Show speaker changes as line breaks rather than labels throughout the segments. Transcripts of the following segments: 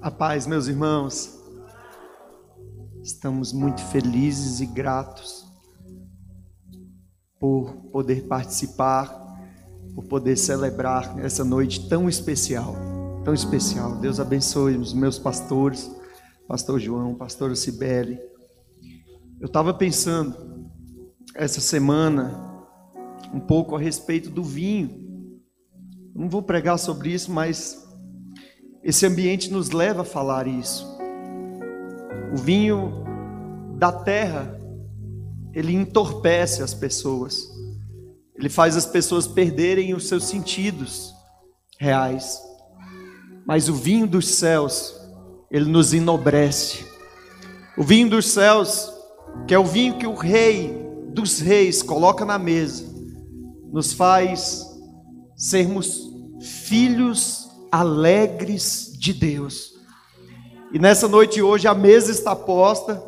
A paz, meus irmãos. Estamos muito felizes e gratos por poder participar, por poder celebrar essa noite tão especial, tão especial. Deus abençoe os meus pastores, pastor João, pastor Cibele. Eu estava pensando essa semana um pouco a respeito do vinho. Não vou pregar sobre isso, mas esse ambiente nos leva a falar isso. O vinho da terra, ele entorpece as pessoas. Ele faz as pessoas perderem os seus sentidos reais. Mas o vinho dos céus, ele nos enobrece. O vinho dos céus, que é o vinho que o rei dos reis coloca na mesa, nos faz sermos filhos alegres de Deus. E nessa noite hoje a mesa está posta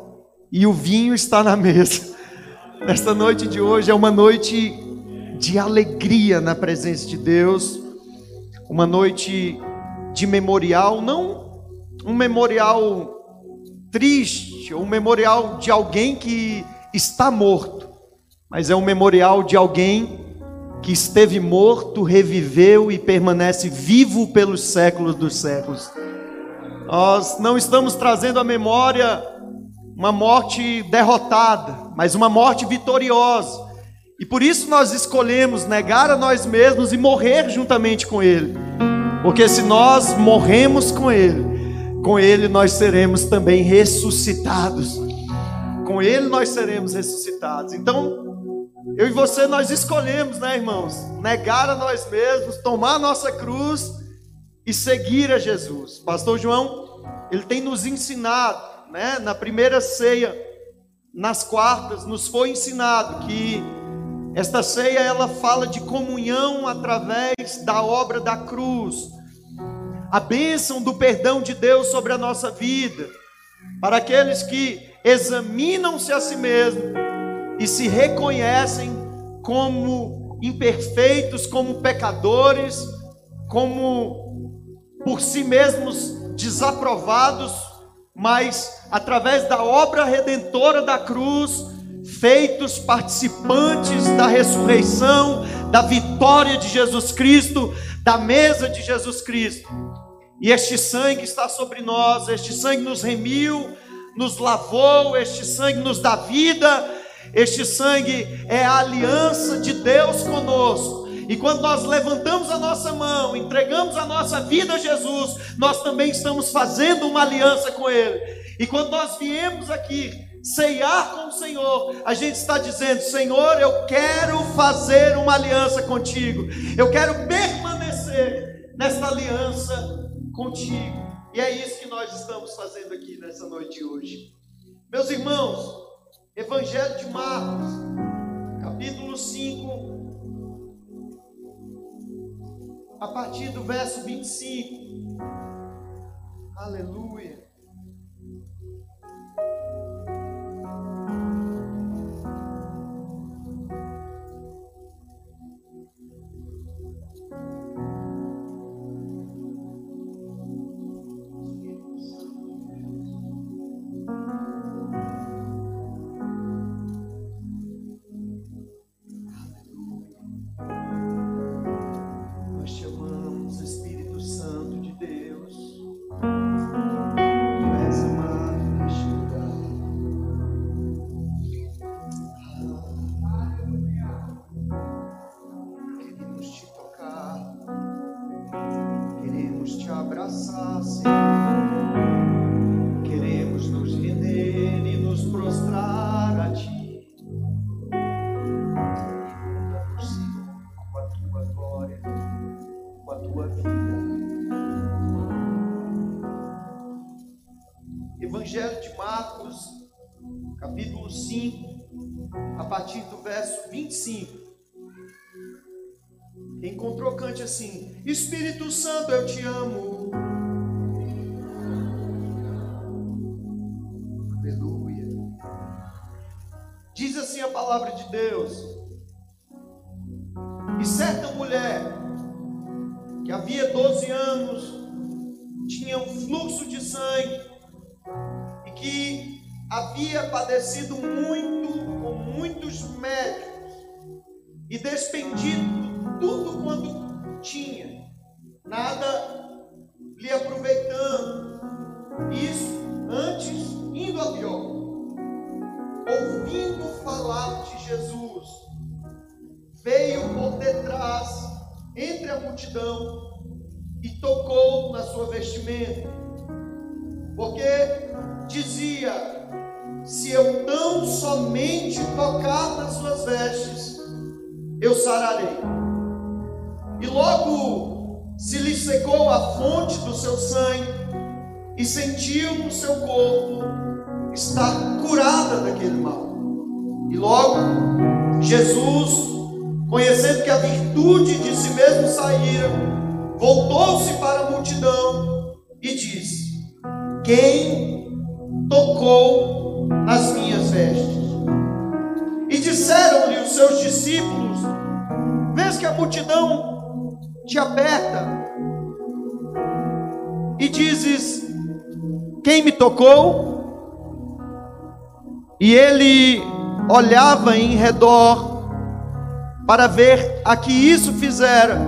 e o vinho está na mesa. Nesta noite de hoje é uma noite de alegria na presença de Deus, uma noite de memorial, não um memorial triste, um memorial de alguém que está morto, mas é um memorial de alguém que esteve morto, reviveu e permanece vivo pelos séculos dos séculos. Nós não estamos trazendo à memória uma morte derrotada, mas uma morte vitoriosa. E por isso nós escolhemos negar a nós mesmos e morrer juntamente com Ele. Porque se nós morremos com Ele, com Ele nós seremos também ressuscitados. Com Ele nós seremos ressuscitados. Então, eu e você nós escolhemos, né, irmãos? Negar a nós mesmos, tomar a nossa cruz e seguir a Jesus. Pastor João, ele tem nos ensinado, né, na primeira ceia, nas quartas, nos foi ensinado que esta ceia ela fala de comunhão através da obra da cruz. A bênção do perdão de Deus sobre a nossa vida, para aqueles que examinam-se a si mesmos e se reconhecem como imperfeitos, como pecadores, como por si mesmos desaprovados, mas através da obra redentora da cruz, feitos participantes da ressurreição, da vitória de Jesus Cristo, da mesa de Jesus Cristo. E este sangue está sobre nós, este sangue nos remiu, nos lavou, este sangue nos dá vida este sangue é a aliança de Deus conosco. E quando nós levantamos a nossa mão, entregamos a nossa vida a Jesus, nós também estamos fazendo uma aliança com Ele. E quando nós viemos aqui ceiar com o Senhor, a gente está dizendo: Senhor, eu quero fazer uma aliança contigo, eu quero permanecer nesta aliança contigo. E é isso que nós estamos fazendo aqui nessa noite hoje. Meus irmãos, Evangelho de Marcos, capítulo 5, a partir do verso 25. Aleluia. Partir do verso 25. Quem encontrou, cante assim: Espírito Santo, eu te amo. Aleluia. Diz assim a palavra de Deus. E certa mulher, que havia 12 anos, tinha um fluxo de sangue e que havia padecido muito muitos médicos e despendido tudo quanto tinha, nada lhe aproveitando. Isso antes indo a pior. Ouvindo falar de Jesus, veio por detrás, entre a multidão, e tocou na sua vestimenta, porque dizia: Se eu tão somente tocar nas suas vestes, eu sararei. E logo se lhe secou a fonte do seu sangue, e sentiu no seu corpo estar curada daquele mal. E logo Jesus, conhecendo que a virtude de si mesmo saíra, voltou-se para a multidão e disse: Quem tocou nas minhas vestes? E disseram-lhe os seus discípulos: Vês que a multidão te aperta e dizes: Quem me tocou? E ele olhava em redor para ver a que isso fizera.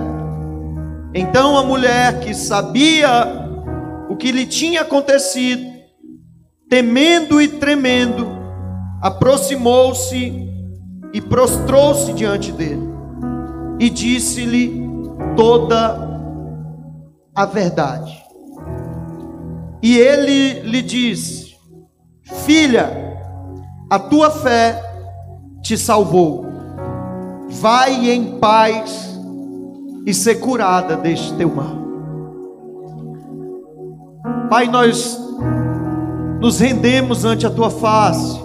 Então a mulher que sabia o que lhe tinha acontecido, temendo e tremendo, aproximou-se e prostrou-se diante dele e disse-lhe toda a verdade. E ele lhe disse: Filha, a tua fé te salvou. Vai em paz e ser curada deste teu mal. Pai, nós nos rendemos ante a tua face.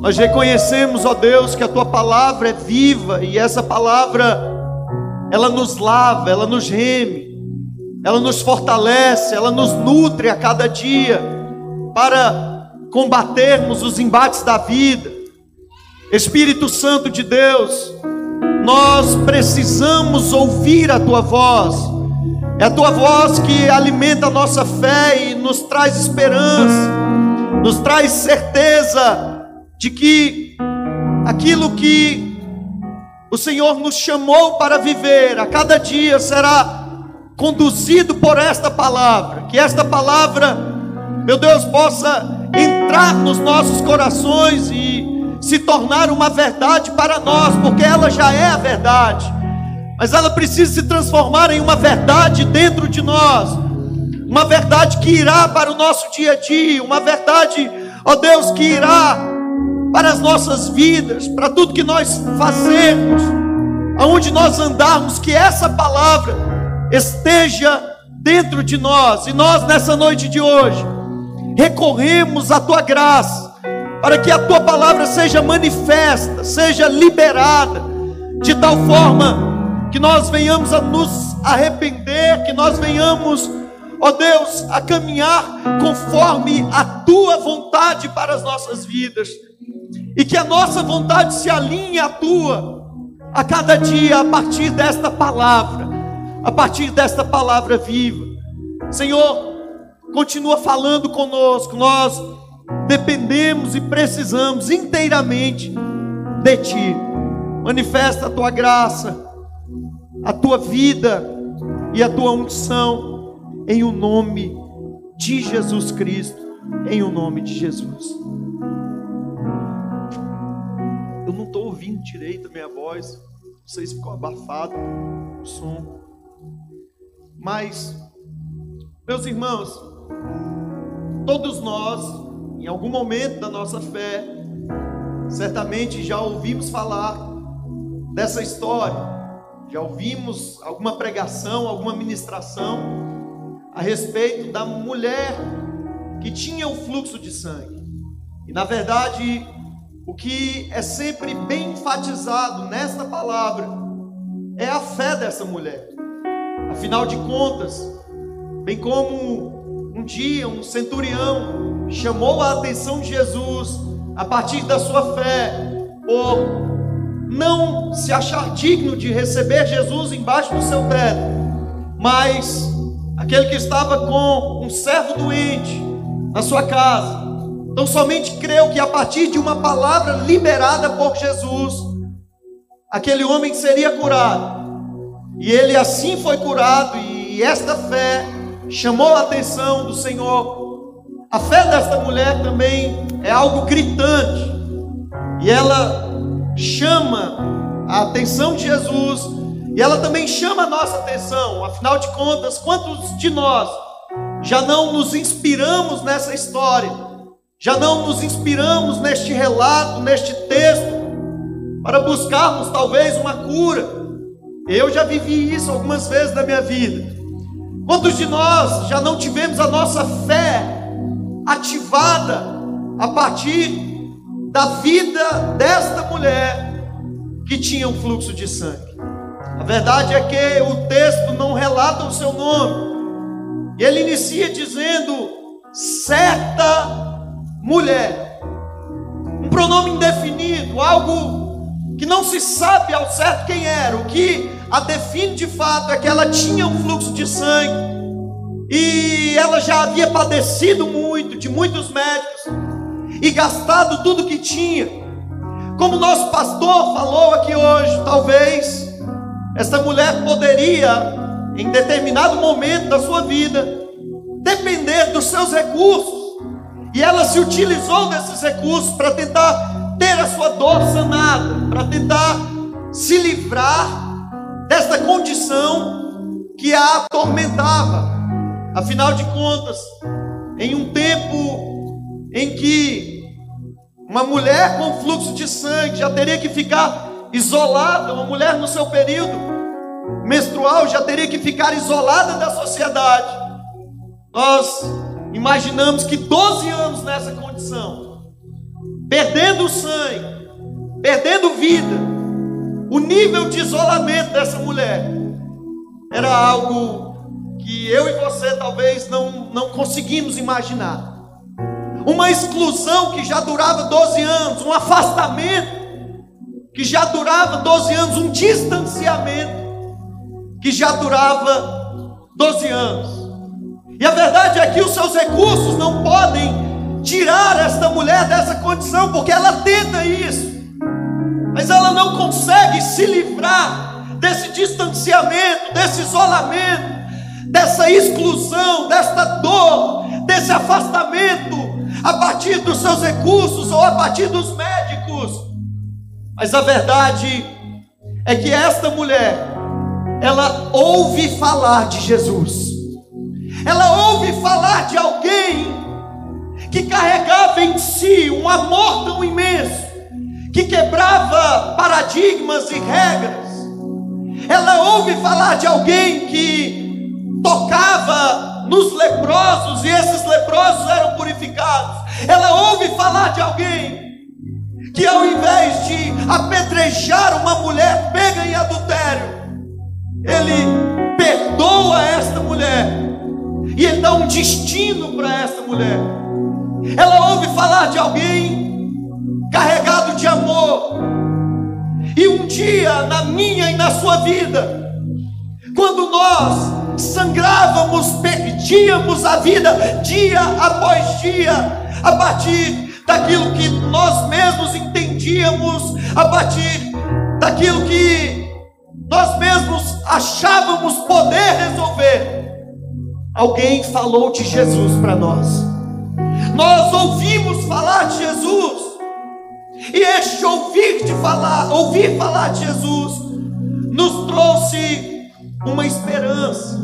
Nós reconhecemos, ó Deus, que a tua palavra é viva e essa palavra ela nos lava, ela nos reme, ela nos fortalece, ela nos nutre a cada dia para combatermos os embates da vida. Espírito Santo de Deus, nós precisamos ouvir a tua voz. É a tua voz que alimenta a nossa fé e nos traz esperança, nos traz certeza de que aquilo que o Senhor nos chamou para viver a cada dia será conduzido por esta palavra. Que esta palavra, meu Deus, possa entrar nos nossos corações e se tornar uma verdade para nós, porque ela já é a verdade, mas ela precisa se transformar em uma verdade dentro de nós, uma verdade que irá para o nosso dia a dia, uma verdade, ó Deus, que irá para as nossas vidas, para tudo que nós fazemos, aonde nós andarmos, que essa palavra esteja dentro de nós, e nós nessa noite de hoje recorremos à tua graça, para que a tua palavra seja manifesta, seja liberada, de tal forma que nós venhamos a nos arrepender, que nós venhamos, ó Deus, a caminhar conforme a tua vontade para as nossas vidas, e que a nossa vontade se alinhe à tua, a cada dia, a partir desta palavra, a partir desta palavra viva. Senhor, continua falando conosco. Nós dependemos e precisamos inteiramente de Ti. Manifesta a Tua graça, a Tua vida e a Tua unção em o nome de Jesus Cristo. Em o nome de Jesus. Eu não estou ouvindo direito a minha voz. Se ficou abafado o som. Mas, meus irmãos, Todos nós, em algum momento da nossa fé, certamente já ouvimos falar dessa história, já ouvimos alguma pregação, alguma ministração a respeito da mulher que tinha o fluxo de sangue. E na verdade, o que é sempre bem enfatizado nesta palavra é a fé dessa mulher. Afinal de contas, bem como um dia, um centurião chamou a atenção de Jesus a partir da sua fé, por não se achar digno de receber Jesus embaixo do seu teto, mas aquele que estava com um servo doente na sua casa. Então somente creu que a partir de uma palavra liberada por Jesus, aquele homem seria curado. E ele assim foi curado, e esta fé chamou a atenção do Senhor. A fé desta mulher também é algo gritante, e ela chama a atenção de Jesus, e ela também chama a nossa atenção. Afinal de contas, quantos de nós já não nos inspiramos nessa história, já não nos inspiramos neste relato, neste texto, para buscarmos talvez uma cura? Eu já vivi isso algumas vezes na minha vida. Quantos de nós já não tivemos a nossa fé ativada a partir da vida desta mulher que tinha um fluxo de sangue? A verdade é que o texto não relata o seu nome. Ele inicia dizendo certa mulher. Um pronome indefinido, algo que não se sabe ao certo quem era. O que a define de fato é que ela tinha um fluxo de sangue e ela já havia padecido muito de muitos médicos e gastado tudo que tinha. Como nosso pastor falou aqui hoje, talvez essa mulher poderia, em determinado momento da sua vida, depender dos seus recursos. E ela se utilizou desses recursos para tentar ter a sua dor sanada, para tentar se livrar desta condição que a atormentava. Afinal de contas, em um tempo em que uma mulher com fluxo de sangue já teria que ficar isolada, uma mulher no seu período menstrual já teria que ficar isolada da sociedade. Nós imaginamos que 12 anos nessa condição perdendo sangue, perdendo vida. O nível de isolamento dessa mulher era algo que eu e você talvez não, não conseguimos imaginar. Uma exclusão que já durava 12 anos, um afastamento que já durava 12 anos, um distanciamento que já durava 12 anos. E a verdade é que os seus recursos não podem tirar esta mulher dessa condição, porque ela tenta isso, mas ela não consegue se livrar desse distanciamento, desse isolamento, dessa exclusão, desta dor, desse afastamento a partir dos seus recursos ou a partir dos médicos. Mas a verdade é que esta mulher, ela ouve falar de Jesus, ela ouve falar de alguém que carregava em si um amor tão imenso, que quebrava paradigmas e regras. Ela ouve falar de alguém que tocava nos leprosos e esses leprosos eram purificados. Ela ouve falar de alguém que ao invés de apedrejar uma mulher pega em adultério, ele perdoa esta mulher e ele dá um destino para esta mulher. Ela ouve falar de alguém carregado de amor. E um dia, na minha e na sua vida, quando nós sangrávamos, perdíamos a vida dia após dia, a partir daquilo que nós mesmos entendíamos, a partir daquilo que nós mesmos achávamos poder resolver. Alguém falou de Jesus para nós nós ouvimos falar de Jesus, e este ouvir de falar, ouvir falar de Jesus, nos trouxe uma esperança.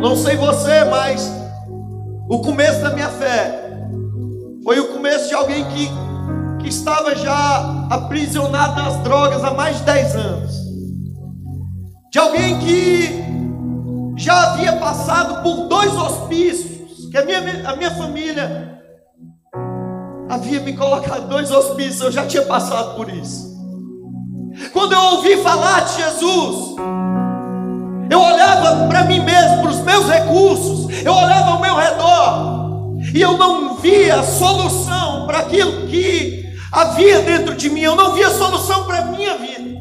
Não sei você, mas o começo da minha fé foi o começo de alguém que, que estava já aprisionado nas drogas há mais de 10 anos. De alguém que já havia passado por dois hospícios que a minha, a minha família havia me colocado dois hospícios, eu já tinha passado por isso. Quando eu ouvi falar de Jesus, eu olhava para mim mesmo, para os meus recursos, eu olhava ao meu redor, e eu não via solução para aquilo que havia dentro de mim, eu não via solução para a minha vida.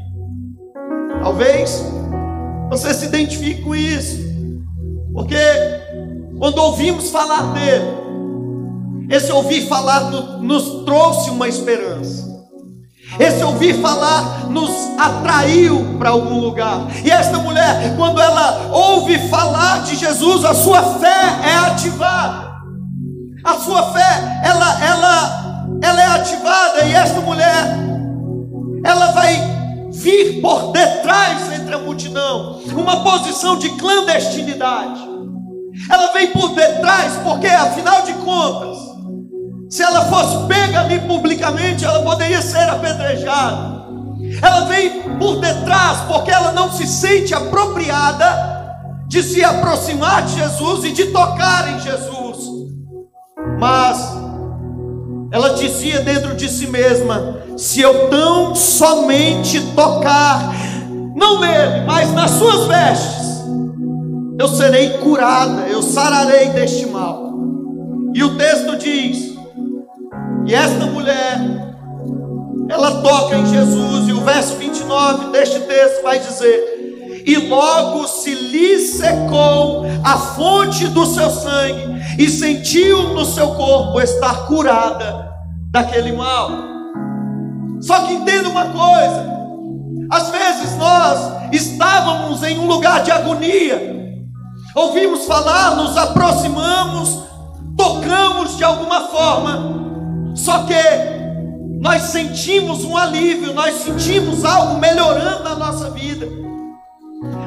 Talvez você se identifique com isso. Porque quando ouvimos falar dele, esse ouvir falar nos trouxe uma esperança. Esse ouvir falar nos atraiu para algum lugar. E esta mulher, quando ela ouve falar de Jesus, a sua fé é ativada. A sua fé, ela, ela, ela é ativada. E esta mulher, ela vai vir por detrás entre a multidão, uma posição de clandestinidade. Ela vem por detrás, porque afinal de contas, se ela fosse pega ali publicamente, ela poderia ser apedrejada. Ela vem por detrás porque ela não se sente apropriada de se aproximar de Jesus e de tocar em Jesus. Mas ela dizia dentro de si mesma: se eu tão somente tocar, não nele, mas nas suas vestes, eu serei curada, eu sararei deste mal. E o texto diz: e esta mulher, ela toca em Jesus, e o verso 29 deste texto vai dizer: E logo se lhe secou a fonte do seu sangue, e sentiu no seu corpo estar curada daquele mal. Só que entenda uma coisa: às vezes nós estávamos em um lugar de agonia, ouvimos falar, nos aproximamos, tocamos de alguma forma, só que nós sentimos um alívio, nós sentimos algo melhorando na nossa vida.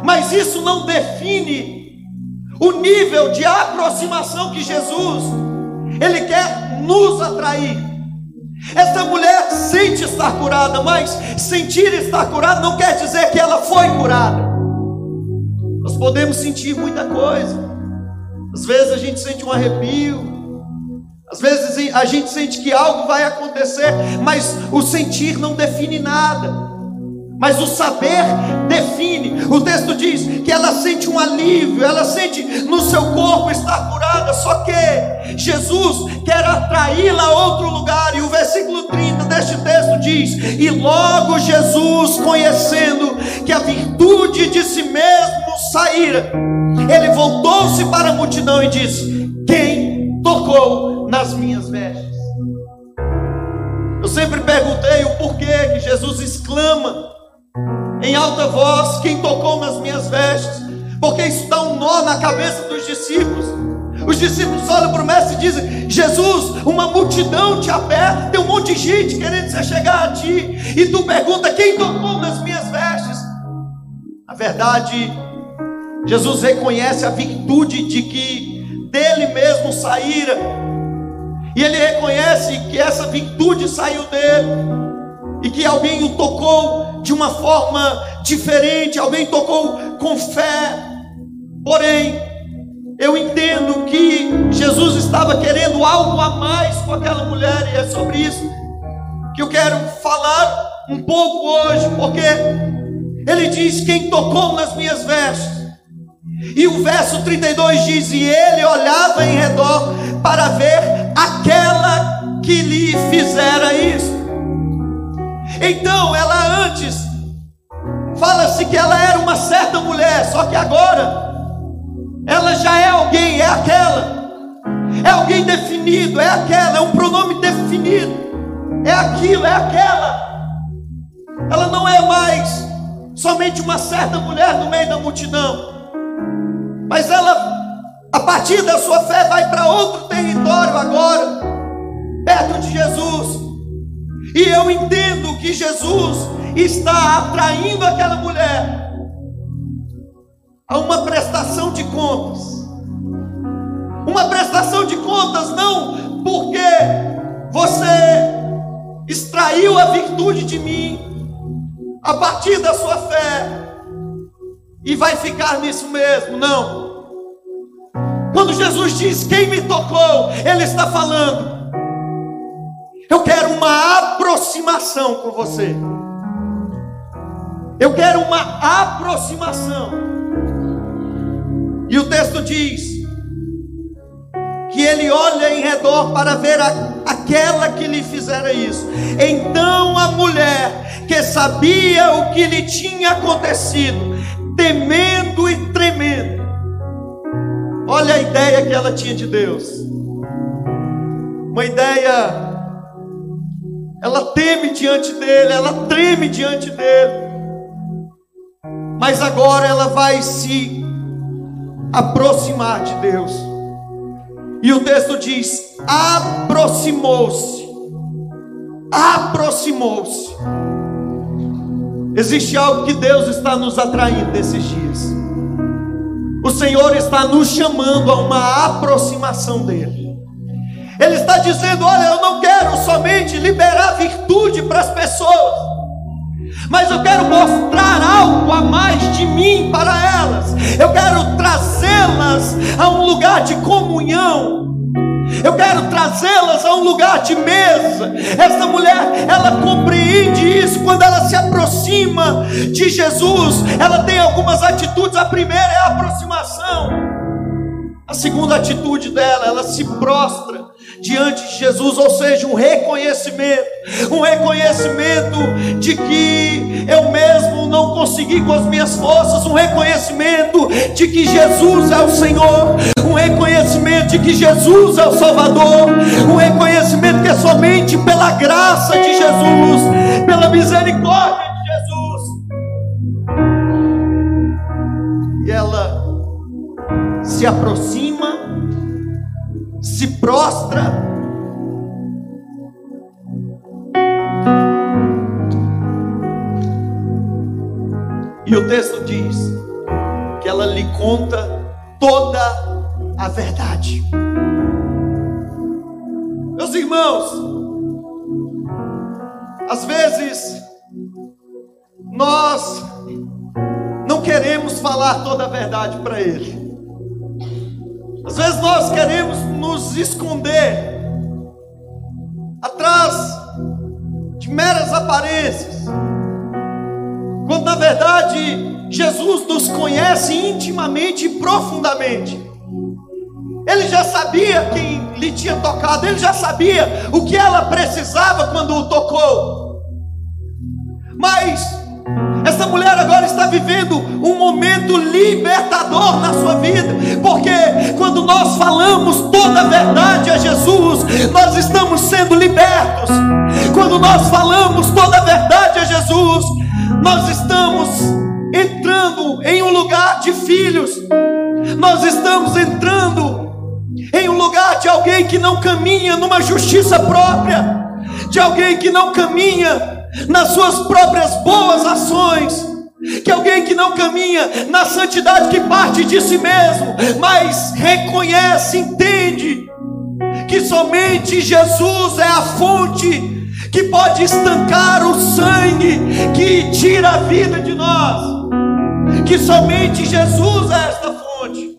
Mas isso não define o nível de aproximação que Jesus ele quer nos atrair. Essa mulher sente estar curada, mas sentir estar curada não quer dizer que ela foi curada. Nós podemos sentir muita coisa. Às vezes a gente sente um arrepio, às vezes a gente sente que algo vai acontecer, mas o sentir não define nada. Mas o saber define. O texto diz que ela sente um alívio, ela sente no seu corpo estar curada. Só que Jesus quer atraí-la a outro lugar. E o versículo 30 deste texto diz: E logo Jesus, conhecendo que a virtude de si mesmo saíra, ele voltou-se para a multidão e disse: Quem tocou nas minhas vestes. Eu sempre perguntei o porquê que Jesus exclama em alta voz: Quem tocou nas minhas vestes? Porque isso dá um nó na cabeça dos discípulos. Os discípulos olham para o mestre e dizem: Jesus, uma multidão te aperta, tem um monte de gente querendo se chegar a ti, e tu pergunta: quem tocou nas minhas vestes? Na verdade, Jesus reconhece a virtude de que dele mesmo saíra e ele reconhece que essa virtude saiu dele. E que alguém o tocou de uma forma diferente, alguém tocou com fé. Porém, eu entendo que Jesus estava querendo algo a mais com aquela mulher, e é sobre isso que eu quero falar um pouco hoje, porque ele diz: Quem tocou nas minhas vestes. E o verso 32 diz: E ele olhava em redor para ver aquela que lhe fizera isso. Então, ela antes, fala-se que ela era uma certa mulher, só que agora, ela já é alguém, é aquela, é alguém definido, é aquela, é um pronome definido, é aquilo, é aquela. Ela não é mais somente uma certa mulher no meio da multidão, mas ela a partir da sua fé, vai para outro território agora, perto de Jesus. E eu entendo que Jesus está atraindo aquela mulher a uma prestação de contas. Uma prestação de contas não porque você extraiu a virtude de mim a partir da sua fé e vai ficar nisso mesmo, não. Quando Jesus diz quem me tocou, Ele está falando. Eu quero uma aproximação com você. Eu quero uma aproximação. E o texto diz que ele olha em redor para ver a, aquela que lhe fizera isso. Então a mulher que sabia o que lhe tinha acontecido, temendo e tremendo, Olha a ideia que ela tinha de Deus. Uma ideia. Ela teme diante dele, ela treme diante dele. Mas agora ela vai se aproximar de Deus. E o texto diz: aproximou-se. Aproximou-se. Existe algo que Deus está nos atraindo nesses dias. O Senhor está nos chamando a uma aproximação dEle. Ele está dizendo: Olha, eu não quero somente liberar virtude para as pessoas, mas eu quero mostrar algo a mais de mim para elas. Eu quero trazê-las a um lugar de comunhão eu quero trazê-las a um lugar de mesa. Essa mulher, ela compreende isso quando ela se aproxima de Jesus. Ela tem algumas atitudes. A primeira é a aproximação. A segunda atitude dela, ela se prostra diante de Jesus, ou seja, um reconhecimento, um reconhecimento de que eu mesmo não consegui com as minhas forças, um reconhecimento de que Jesus é o Senhor, um reconhecimento de que Jesus é o Salvador, um reconhecimento que é somente pela graça de Jesus, pela misericórdia de Jesus. E ela se aproxima se prostra. E o texto diz que ela lhe conta toda a verdade. Meus irmãos, às vezes nós não queremos falar toda a verdade para ele. Às vezes nós queremos nos esconder atrás de meras aparências, quando na verdade Jesus nos conhece intimamente e profundamente. Ele já sabia quem lhe tinha tocado, ele já sabia o que ela precisava quando o tocou. Mas essa mulher agora está vivendo um momento libertador na sua vida, porque quando nós falamos toda a verdade a Jesus, nós estamos sendo libertos. Quando nós falamos toda a verdade a Jesus, nós estamos entrando em um lugar de filhos, nós estamos entrando em um lugar de alguém que não caminha numa justiça própria, de alguém que não caminha nas suas próprias boas ações, que alguém que não caminha na santidade que parte de si mesmo, mas reconhece, entende que somente Jesus é a fonte que pode estancar o sangue que tira a vida de nós, que somente Jesus é esta fonte.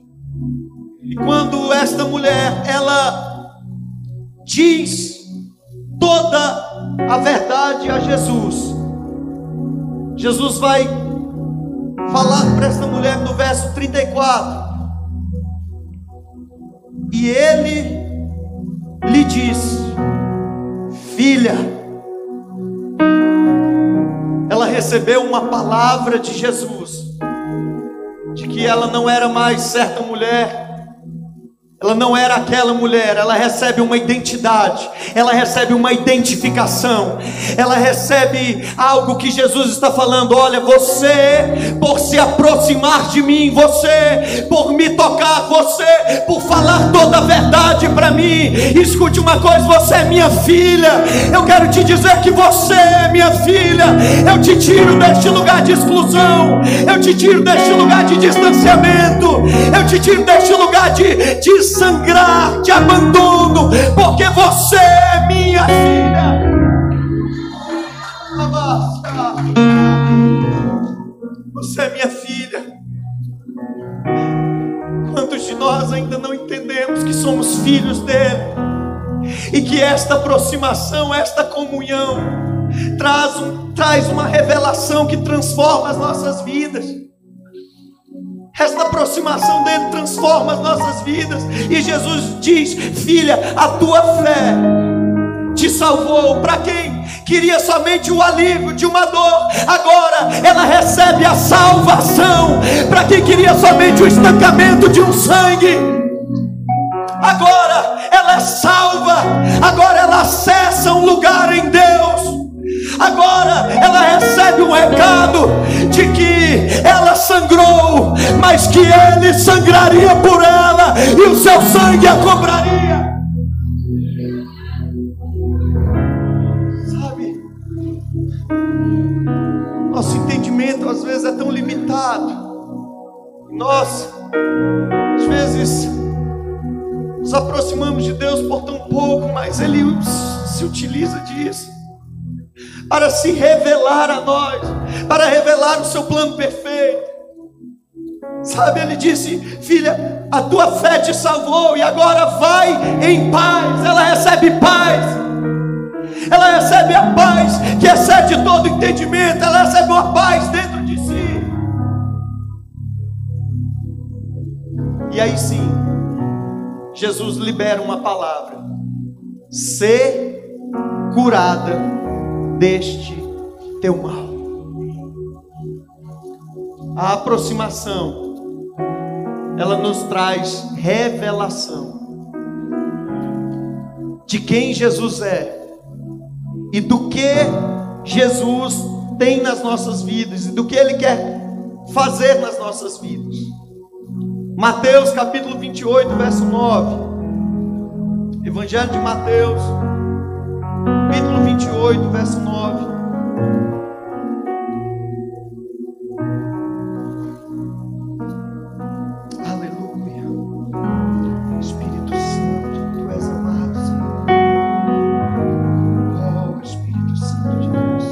E quando esta mulher ela diz toda a verdade a Jesus. Jesus vai falar para essa mulher no verso 34. E ele lhe disse: Filha, ela recebeu uma palavra de Jesus, de que ela não era mais certa mulher, ela não era aquela mulher, ela recebe uma identidade, ela recebe uma identificação, ela recebe algo que Jesus está falando: olha, você, por se aproximar de mim, você, por me tocar, você, por falar toda a verdade para mim, escute uma coisa: você é minha filha, eu quero te dizer que você é minha filha, eu te tiro deste lugar de exclusão, eu te tiro deste lugar de distanciamento, eu te tiro deste lugar de, de sangrar de abandono, porque você é minha filha. Você é minha filha. Quantos de nós ainda não entendemos que somos filhos dele? E que esta aproximação, esta comunhão, traz, um, traz uma revelação que transforma as nossas vidas. Esta aproximação dele transforma as nossas vidas. E Jesus diz: Filha, a tua fé te salvou. Para quem queria somente o alívio de uma dor, agora ela recebe a salvação. Para quem queria somente o estancamento de um sangue, agora ela é salva, agora ela acessa um lugar em Deus. Agora ela recebe um recado de que ela sangrou, mas que ele sangraria por ela e o seu sangue a cobraria. Sabe? Nosso entendimento às vezes é tão limitado. Nós, às vezes, nos aproximamos de Deus por tão pouco, mas Ele se utiliza disso para se revelar a nós, para revelar o seu plano perfeito. Sabe, ele disse: Filha, a tua fé te salvou e agora vai em paz. Ela recebe paz, ela recebe a paz que excede todo entendimento, ela recebe uma paz dentro de si. E aí sim, Jesus libera uma palavra: ser curada deste teu mal. A aproximação, ela nos traz revelação de quem Jesus é e do que Jesus tem nas nossas vidas e do que Ele quer fazer nas nossas vidas. Mateus capítulo 28, verso 9. Evangelho de Mateus, capítulo 28, verso 9. Aleluia. Espírito Santo, tu és amado, Senhor. Oh, Espírito Santo de Deus.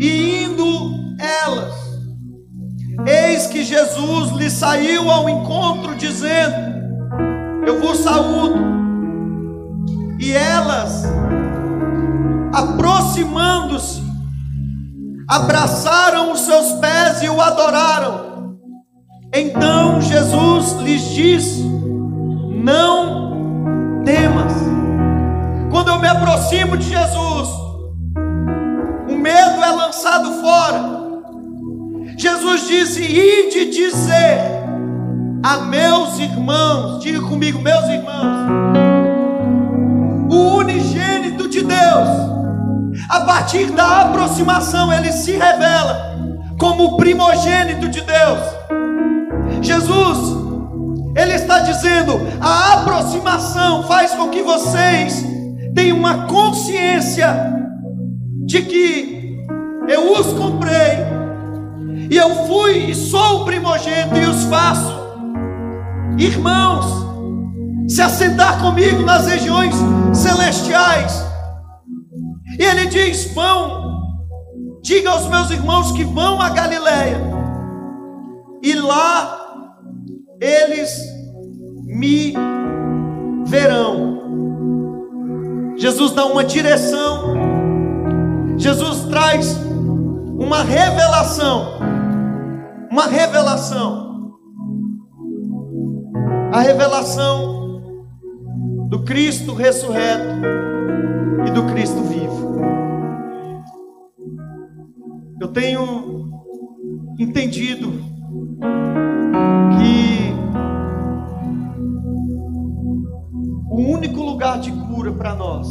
E indo elas, eis que Jesus lhe saiu ao encontro, dizendo: Eu vos saúdo e elas, aproximando-se, abraçaram os seus pés e o adoraram. Então Jesus lhes disse: Não temas. Quando eu me aproximo de Jesus, o medo é lançado fora. Jesus disse: Ide dizer a meus irmãos, diga comigo, meus irmãos o unigênito de Deus, a partir da aproximação, ele se revela como o primogênito de Deus. Jesus, ele está dizendo: a aproximação faz com que vocês tenham uma consciência de que eu os comprei, e eu fui e sou o primogênito e os faço irmãos se assentar comigo nas regiões celestiais. E ele diz: Vão, diga aos meus irmãos que vão a Galiléia, e lá eles me verão. Jesus dá uma direção, Jesus traz uma revelação, uma revelação, a revelação do Cristo ressurreto e do Cristo vivo. Eu tenho entendido que o único lugar de cura para nós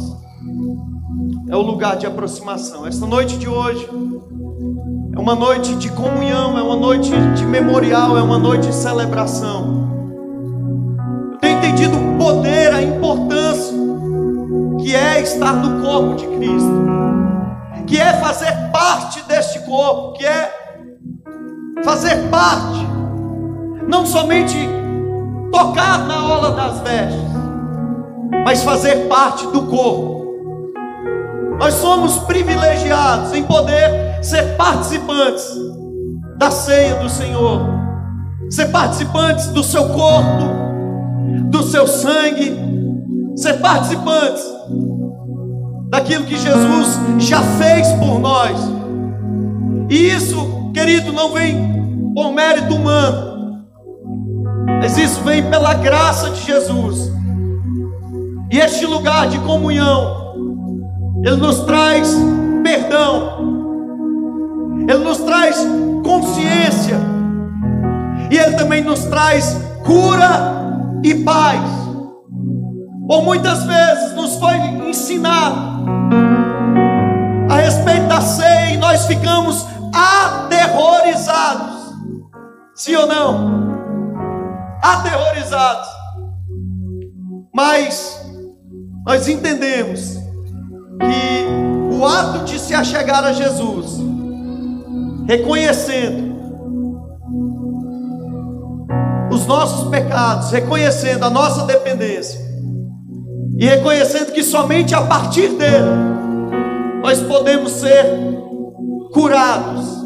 é o lugar de aproximação. Esta noite de hoje é uma noite de comunhão, é uma noite de memorial, é uma noite de celebração. Importância que é estar no corpo de Cristo, que é fazer parte deste corpo, que é fazer parte, não somente tocar na ola das vestes, mas fazer parte do corpo. Nós somos privilegiados em poder ser participantes da ceia do Senhor, ser participantes do seu corpo, do seu sangue, ser participantes daquilo que Jesus já fez por nós. E isso, querido, não vem por mérito humano, mas isso vem pela graça de Jesus. E este lugar de comunhão, ele nos traz perdão, ele nos traz consciência, e Ele também nos traz cura e paz. Por muitas vezes nos foi ensinado a respeito da ceia e nós ficamos aterrorizados. Sim ou não? Aterrorizados. Mas nós entendemos que o ato de se achegar a Jesus, reconhecendo os nossos pecados, reconhecendo a nossa dependência e reconhecendo que somente a partir dele nós podemos ser curados,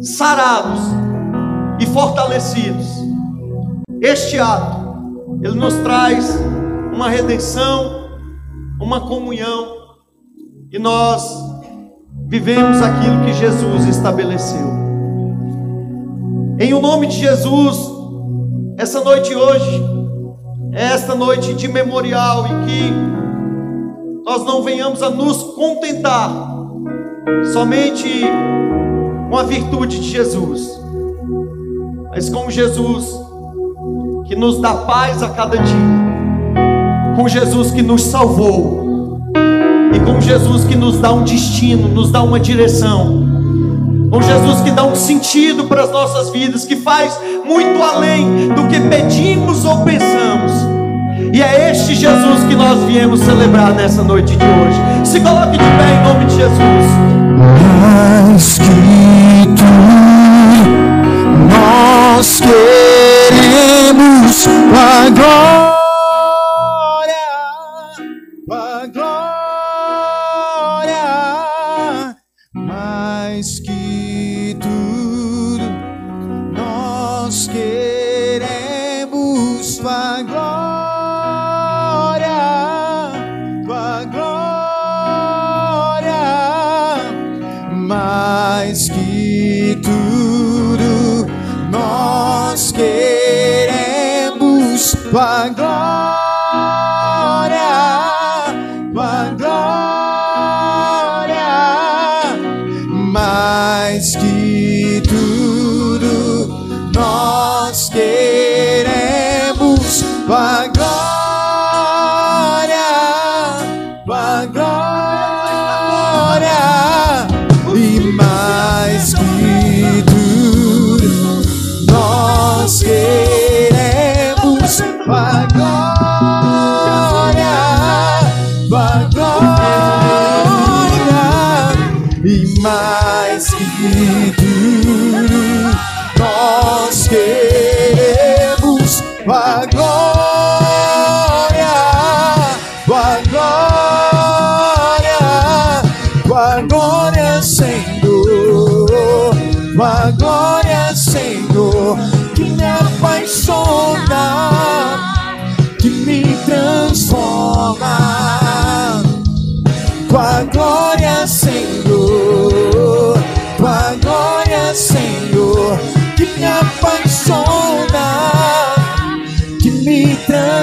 sarados e fortalecidos. Este ato, ele nos traz uma redenção, uma comunhão, e nós vivemos aquilo que Jesus estabeleceu. Em o nome de Jesus, essa noite hoje, esta noite de memorial e que nós não venhamos a nos contentar somente com a virtude de Jesus, mas com Jesus que nos dá paz a cada dia com Jesus que nos salvou, e com Jesus que nos dá um destino, nos dá uma direção, com Jesus que dá um sentido para as nossas vidas, que faz muito além do que pedimos ou pensamos. E é este Jesus que nós viemos celebrar nessa noite de hoje. Se coloque de pé em nome de Jesus.
Mais que tu, nós queremos agora. tua glória,
tua glória, mais que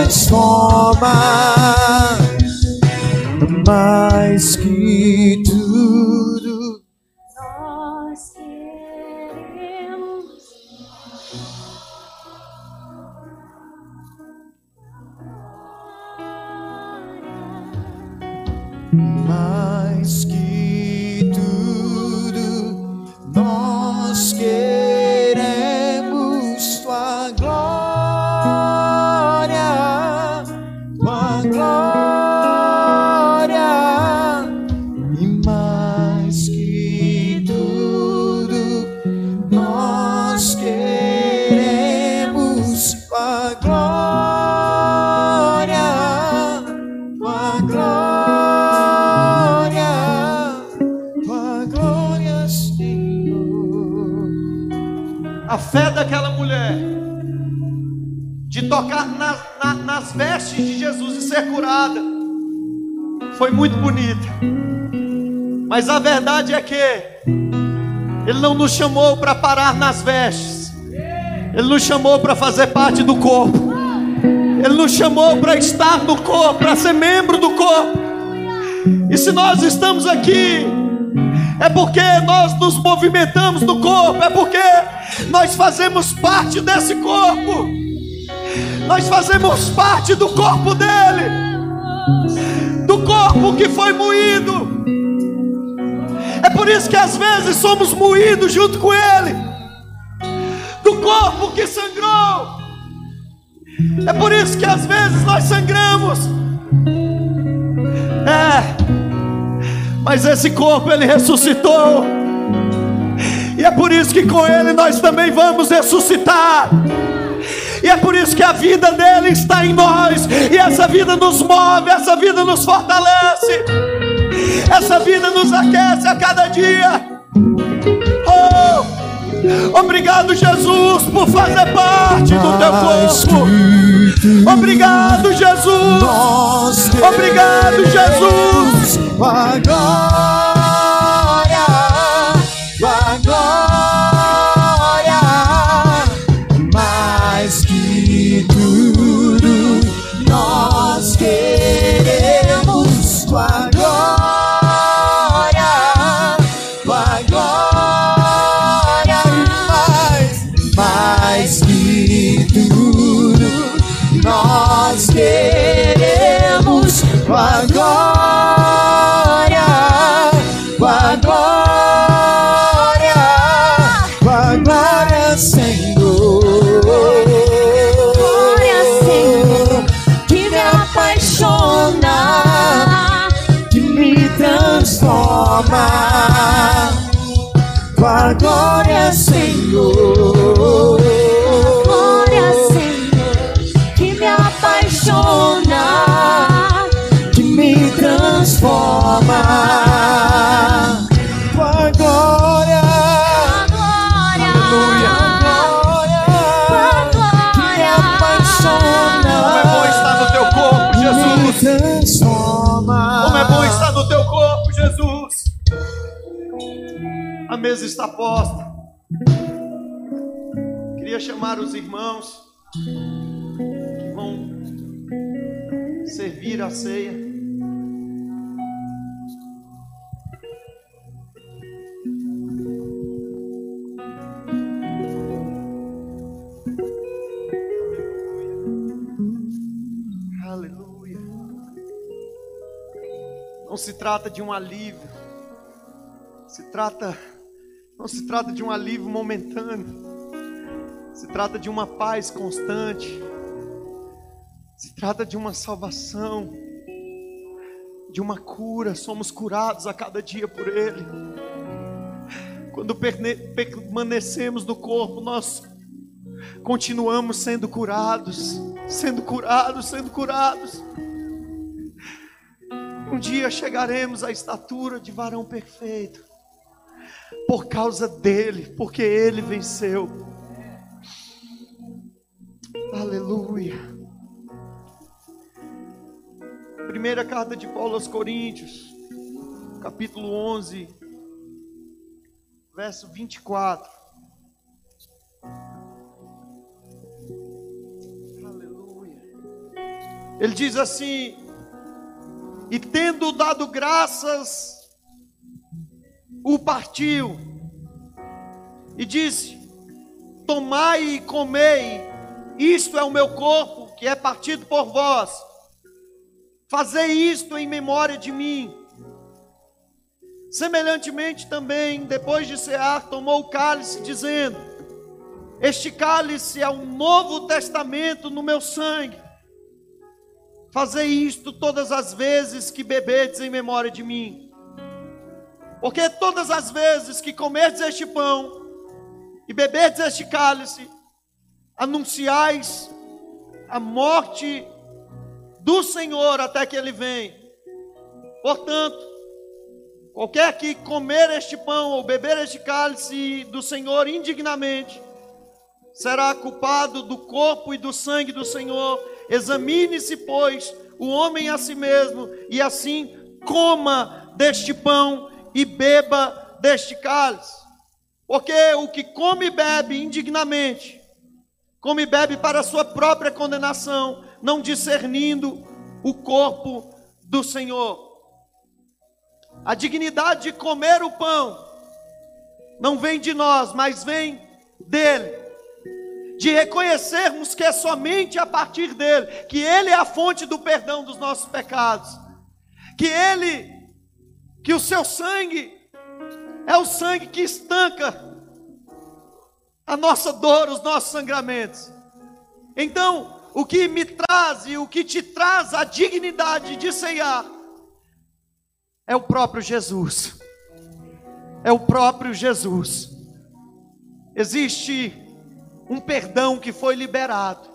transforma mais que tudo. Foi muito bonita. Mas a verdade é que Ele não nos chamou para parar nas vestes. Ele nos chamou para fazer parte do corpo. Ele nos chamou para estar no corpo, para ser membro do corpo. E se nós estamos aqui, é porque nós nos movimentamos no corpo, é porque nós fazemos parte desse corpo, nós fazemos parte do corpo dele, corpo que foi moído. É por isso que às vezes somos moídos junto com ele, do corpo que sangrou. É por isso que às vezes nós sangramos. É. Mas esse corpo ele ressuscitou. E é por isso que com ele nós também vamos ressuscitar. Isso que a vida dele está em nós. E essa vida nos move, essa vida nos fortalece. Essa vida nos aquece a cada dia. Oh, obrigado, Jesus, por fazer parte do teu corpo. Obrigado, Jesus. Obrigado, Jesus
transforma.
Como é bom estar no teu corpo, Jesus. A mesa está posta. Queria chamar os irmãos que vão servir a ceia. Não se trata de um alívio. Se trata não se trata de um alívio momentâneo. Se trata de uma paz constante. Se trata de uma salvação, de uma cura. Somos curados a cada dia por Ele. Quando permanecemos no corpo, nós continuamos sendo curados, sendo curados, sendo curados. Um dia chegaremos à estatura de varão perfeito, por causa dele, porque ele venceu. Aleluia. Primeira carta de Paulo aos Coríntios, capítulo 11, verso 24. Aleluia. Ele diz assim: E tendo dado graças, o partiu e disse: Tomai e comei, isto é o meu corpo que é partido por vós. Fazei isto em memória de mim. Semelhantemente também, depois de cear, tomou o cálice, dizendo: Este cálice é o novo testamento no meu sangue. Fazei isto todas as vezes que bebedes em memória de mim. Porque todas as vezes que comerdes este pão e beberdes este cálice, anunciais a morte do Senhor até que ele venha. Portanto, qualquer que comer este pão ou beber este cálice do Senhor indignamente, será culpado do corpo e do sangue do Senhor. Examine-se, pois, o homem a si mesmo, e assim coma deste pão e beba deste cálice. Porque o que come e bebe indignamente, come e bebe para a sua própria condenação, não discernindo o corpo do Senhor. A dignidade de comer o pão não vem de nós, mas vem dele. De reconhecermos que é somente a partir dele, que ele é a fonte do perdão dos nossos pecados. Que ele, que o seu sangue é o sangue que estanca a nossa dor, os nossos sangramentos. Então, o que me traz e o que te traz a dignidade de ceiar é o próprio Jesus. É o próprio Jesus. Existe um perdão que foi liberado.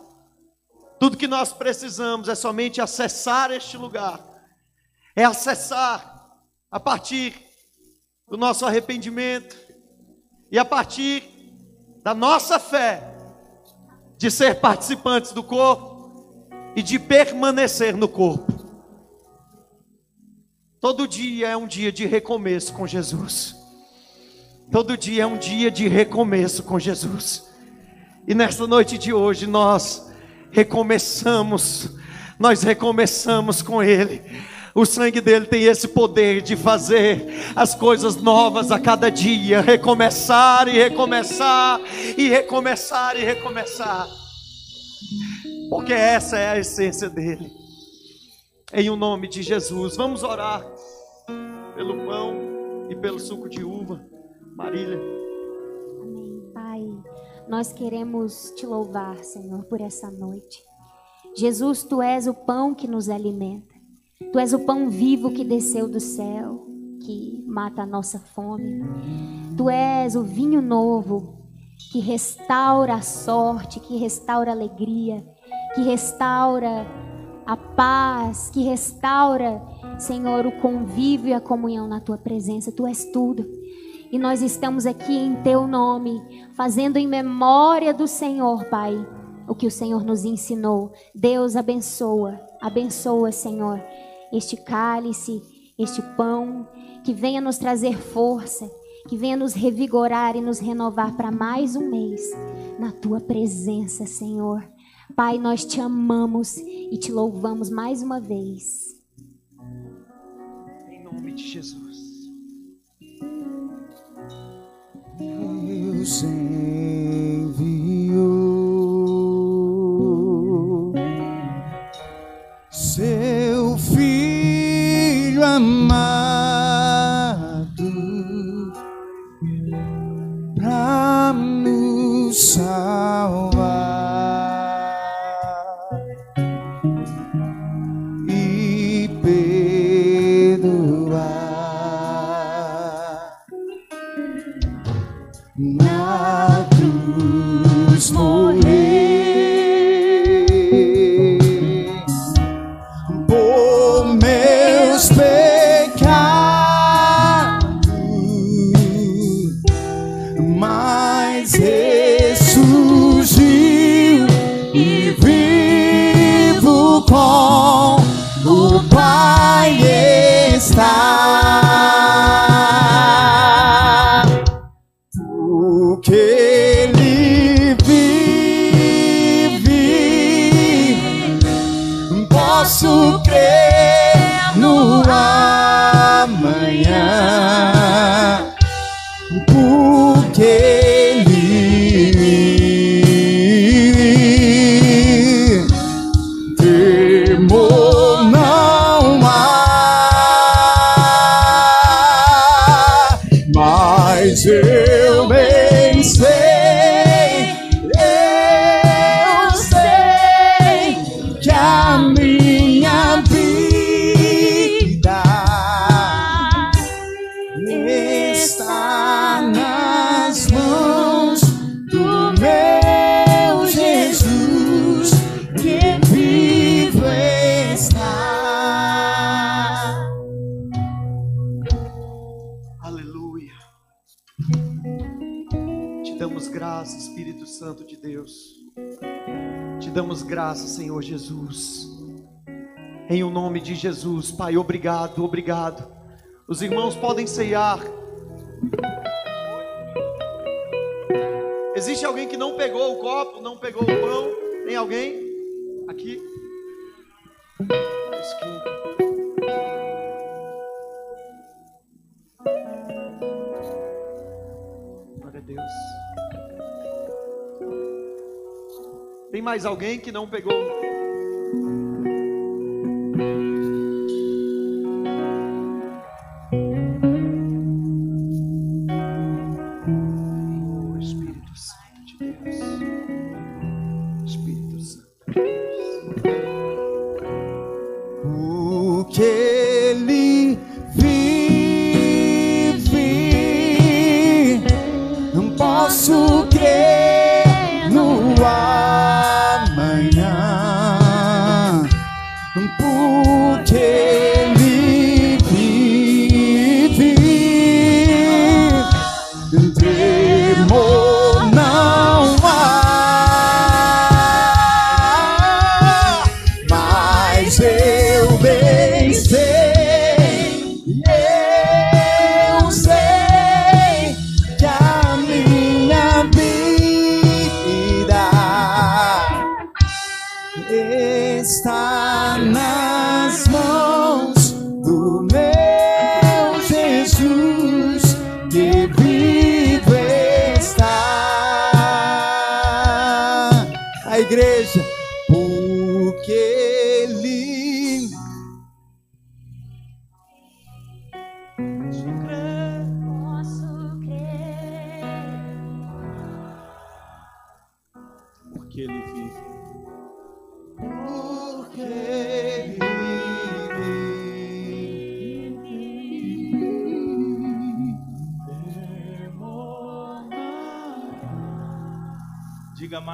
Tudo que nós precisamos é somente acessar este lugar. É acessar a partir do nosso arrependimento e a partir da nossa fé de ser participantes do corpo e de permanecer no corpo. Todo dia é um dia de recomeço com Jesus. Todo dia é um dia de recomeço com Jesus. E nesta noite de hoje nós recomeçamos, nós recomeçamos com Ele. O sangue dele tem esse poder de fazer as coisas novas a cada dia, recomeçar e recomeçar e recomeçar e recomeçar. Porque essa é a essência dele. Em o nome de Jesus, vamos orar pelo pão e pelo suco de uva. Marília.
Amém. Pai, nós queremos te louvar, Senhor, por essa noite. Jesus, tu és o pão que nos alimenta. Tu és o pão vivo que desceu do céu, que mata a nossa fome. Tu és o vinho novo que restaura a sorte, que restaura a alegria, que restaura a paz, que restaura, Senhor, o convívio e a comunhão na tua presença. Tu és tudo. E nós estamos aqui em teu nome, fazendo em memória do Senhor, Pai, o que o Senhor nos ensinou. Deus abençoa, abençoa, Senhor, este cálice, este pão, que venha nos trazer força, que venha nos revigorar e nos renovar para mais um mês na tua presença, Senhor. Pai, nós te amamos e te louvamos mais uma vez.
Em nome de Jesus.
Deus enviou seu filho amado para nos salvar
Senhor Jesus. Em o nome de Jesus, Pai, obrigado, obrigado. Os irmãos podem ceiar. Existe alguém que não pegou o copo, não pegou o pão? Tem alguém? Aqui. Tá Glória a Deus.
Tem mais alguém que não pegou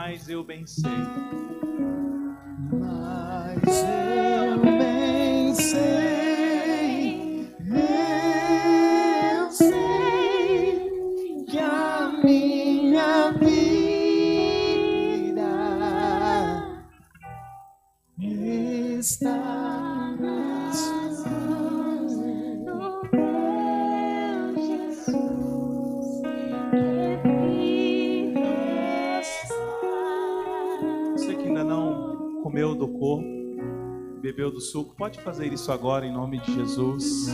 Mais, eu bem sei. Pode fazer isso agora em nome de Jesus.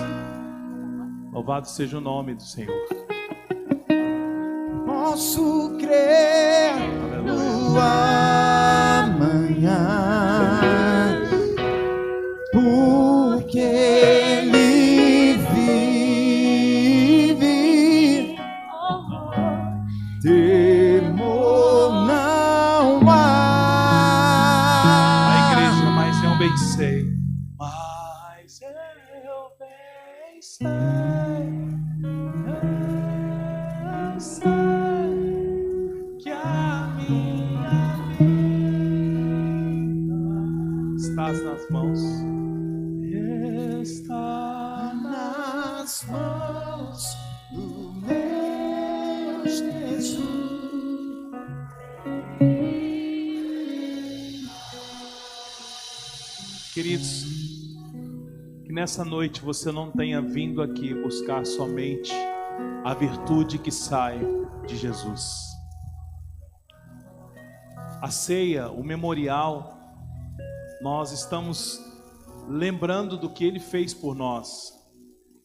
Louvado seja o nome do Senhor.
posso crer
bem nessa noite você não tenha vindo aqui buscar somente a virtude que sai de Jesus. A ceia, o memorial, nós estamos lembrando do que ele fez por nós.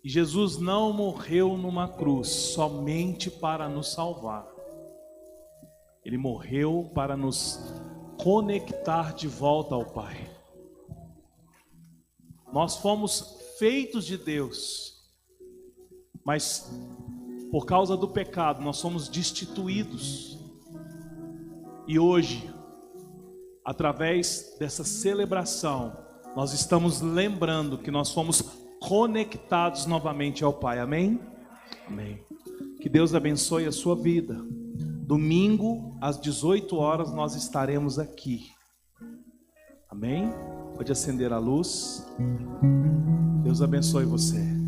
E Jesus não morreu numa cruz somente para nos salvar. Ele morreu para nos conectar de volta ao Pai. Nós fomos feitos de Deus, mas por causa do pecado nós somos destituídos. E hoje, através dessa celebração, nós estamos lembrando que nós fomos conectados novamente ao Pai. Amém? Amém. Que Deus abençoe a sua vida. Domingo, às 18 horas, nós estaremos aqui. Amém? Pode acender a luz. Deus abençoe você.